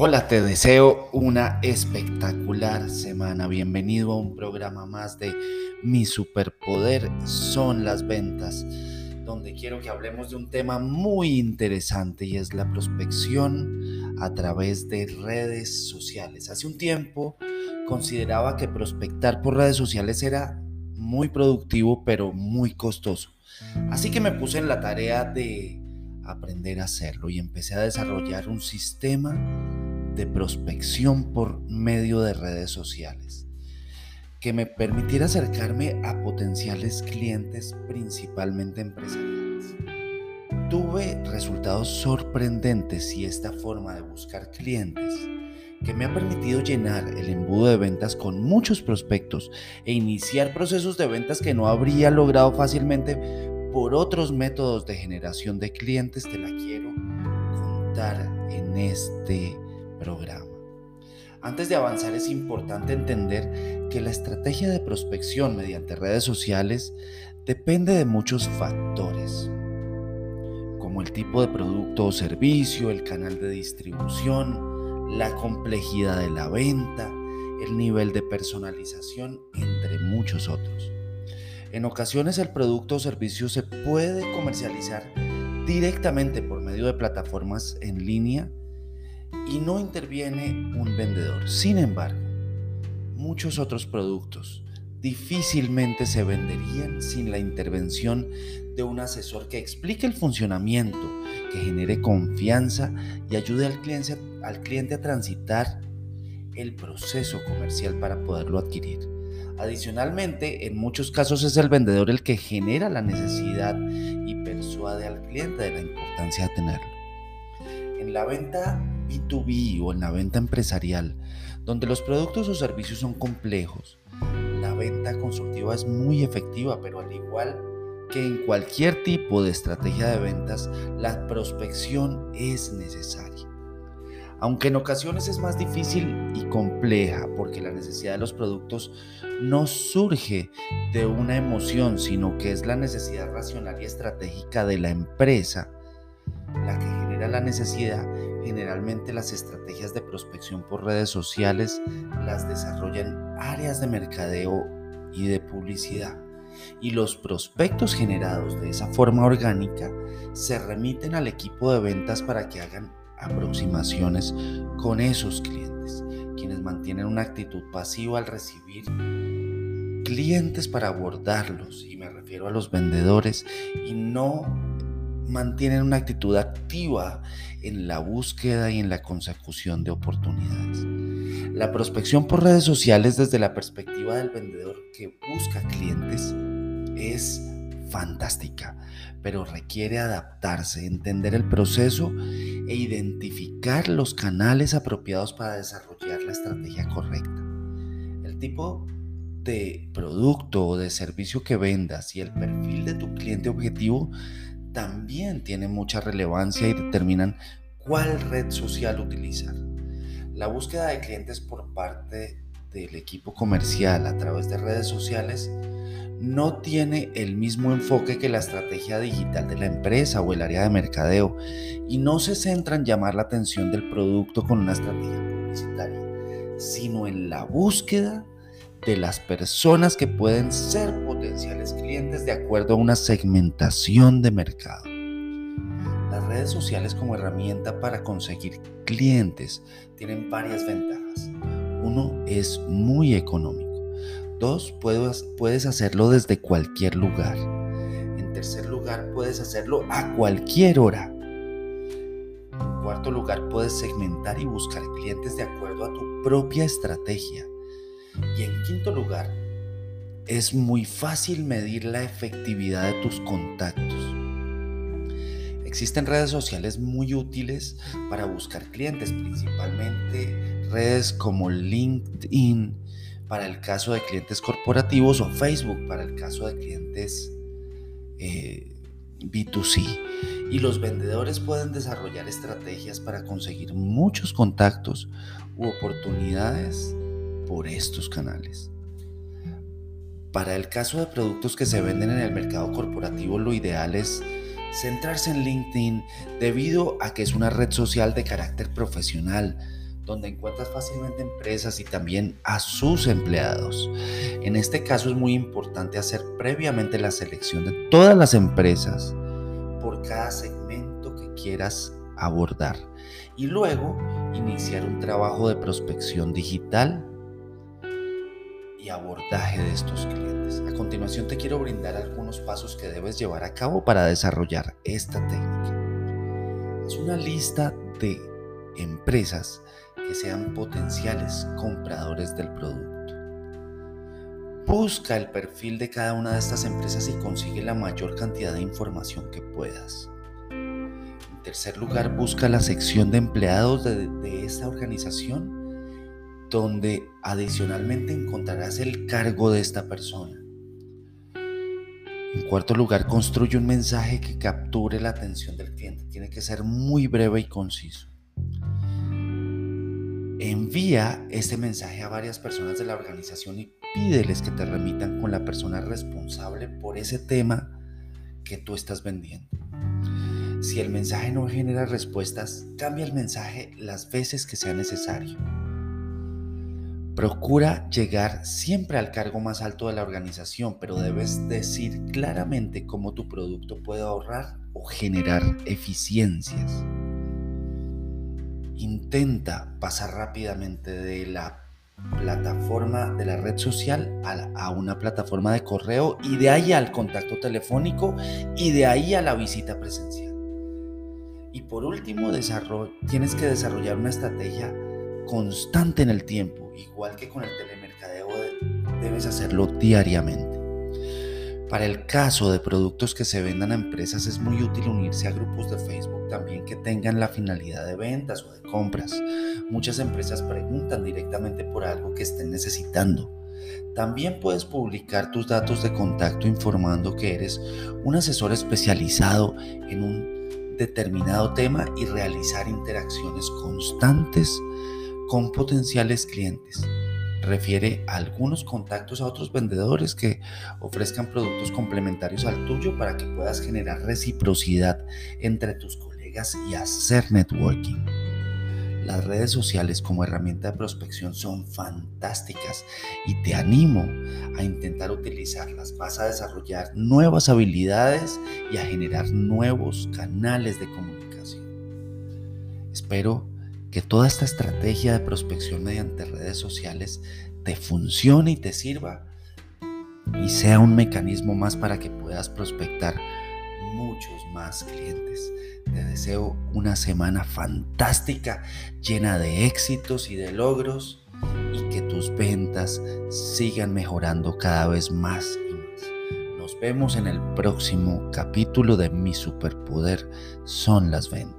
Hola, te deseo una espectacular semana. Bienvenido a un programa más de Mi superpoder son las ventas, donde quiero que hablemos de un tema muy interesante y es la prospección a través de redes sociales. Hace un tiempo consideraba que prospectar por redes sociales era muy productivo, pero muy costoso. Así que me puse en la tarea de aprender a hacerlo y empecé a desarrollar un sistema de prospección por medio de redes sociales que me permitiera acercarme a potenciales clientes principalmente empresariales. Tuve resultados sorprendentes y esta forma de buscar clientes que me ha permitido llenar el embudo de ventas con muchos prospectos e iniciar procesos de ventas que no habría logrado fácilmente por otros métodos de generación de clientes, te la quiero contar en este programa. Antes de avanzar es importante entender que la estrategia de prospección mediante redes sociales depende de muchos factores, como el tipo de producto o servicio, el canal de distribución, la complejidad de la venta, el nivel de personalización, entre muchos otros. En ocasiones el producto o servicio se puede comercializar directamente por medio de plataformas en línea y no interviene un vendedor. Sin embargo, muchos otros productos difícilmente se venderían sin la intervención de un asesor que explique el funcionamiento, que genere confianza y ayude al cliente, a transitar el proceso comercial para poderlo adquirir. Adicionalmente, en muchos casos es el vendedor el que genera la necesidad y persuade al cliente de la importancia de tenerlo. En la venta B2B o en la venta empresarial, donde los productos o servicios son complejos, la venta consultiva es muy efectiva, pero al igual que en cualquier tipo de estrategia de ventas, la prospección es necesaria aunque en ocasiones es más difícil y compleja porque la necesidad de los productos no surge de una emoción, sino que es la necesidad racional y estratégica de la empresa la que genera la necesidad. Generalmente las estrategias de prospección por redes sociales las desarrollan áreas de mercadeo y de publicidad. Y los prospectos generados de esa forma orgánica se remiten al equipo de ventas para que hagan aproximaciones con esos clientes, quienes mantienen una actitud pasiva al recibir clientes para abordarlos, y me refiero a los vendedores, y no mantienen una actitud activa en la búsqueda y en la consecución de oportunidades. La prospección por redes sociales desde la perspectiva del vendedor que busca clientes es fantástica, pero requiere adaptarse, entender el proceso e identificar los canales apropiados para desarrollar la estrategia correcta. El tipo de producto o de servicio que vendas y el perfil de tu cliente objetivo también tienen mucha relevancia y determinan cuál red social utilizar. La búsqueda de clientes por parte del equipo comercial a través de redes sociales no tiene el mismo enfoque que la estrategia digital de la empresa o el área de mercadeo y no se centra en llamar la atención del producto con una estrategia publicitaria, sino en la búsqueda de las personas que pueden ser potenciales clientes de acuerdo a una segmentación de mercado. Las redes sociales como herramienta para conseguir clientes tienen varias ventajas. Uno es muy económico. Dos, puedes hacerlo desde cualquier lugar. En tercer lugar, puedes hacerlo a cualquier hora. En cuarto lugar, puedes segmentar y buscar clientes de acuerdo a tu propia estrategia. Y en quinto lugar, es muy fácil medir la efectividad de tus contactos. Existen redes sociales muy útiles para buscar clientes, principalmente redes como LinkedIn, para el caso de clientes corporativos o Facebook para el caso de clientes eh, B2C. Y los vendedores pueden desarrollar estrategias para conseguir muchos contactos u oportunidades por estos canales. Para el caso de productos que se venden en el mercado corporativo, lo ideal es centrarse en LinkedIn debido a que es una red social de carácter profesional donde encuentras fácilmente empresas y también a sus empleados. En este caso es muy importante hacer previamente la selección de todas las empresas por cada segmento que quieras abordar y luego iniciar un trabajo de prospección digital y abordaje de estos clientes. A continuación te quiero brindar algunos pasos que debes llevar a cabo para desarrollar esta técnica. Es una lista de empresas que sean potenciales compradores del producto. Busca el perfil de cada una de estas empresas y consigue la mayor cantidad de información que puedas. En tercer lugar, busca la sección de empleados de, de esta organización donde adicionalmente encontrarás el cargo de esta persona. En cuarto lugar, construye un mensaje que capture la atención del cliente. Tiene que ser muy breve y conciso. Envía este mensaje a varias personas de la organización y pídeles que te remitan con la persona responsable por ese tema que tú estás vendiendo. Si el mensaje no genera respuestas, cambia el mensaje las veces que sea necesario. Procura llegar siempre al cargo más alto de la organización, pero debes decir claramente cómo tu producto puede ahorrar o generar eficiencias. Intenta pasar rápidamente de la plataforma de la red social a, una plataforma de correo y de ahí al contacto telefónico y de ahí a la visita presencial. Y por último, tienes que desarrollar una estrategia constante en el tiempo, igual que con el telemercadeo debes hacerlo diariamente. Para el caso de productos que se vendan a empresas es muy útil unirse a grupos de Facebook también que tengan la finalidad de ventas o de compras. Muchas empresas preguntan directamente por algo que estén necesitando. También puedes publicar tus datos de contacto informando que eres un asesor especializado en un determinado tema y realizar interacciones constantes con potenciales clientes. Refiere algunos contactos a otros vendedores que ofrezcan productos complementarios al tuyo para que puedas generar reciprocidad entre tus colegas y hacer networking. Las redes sociales como herramienta de prospección son fantásticas y te animo a intentar utilizarlas. Vas a desarrollar nuevas habilidades y a generar nuevos canales de comunicación. Espero que toda esta estrategia de prospección mediante redes sociales te funcione y te sirva y sea un mecanismo más para que puedas prospectar muchos más clientes. Te deseo una semana fantástica, llena de éxitos y de logros y que tus ventas sigan mejorando cada vez más y más. Nos vemos en el próximo capítulo de Mi Superpoder son las ventas.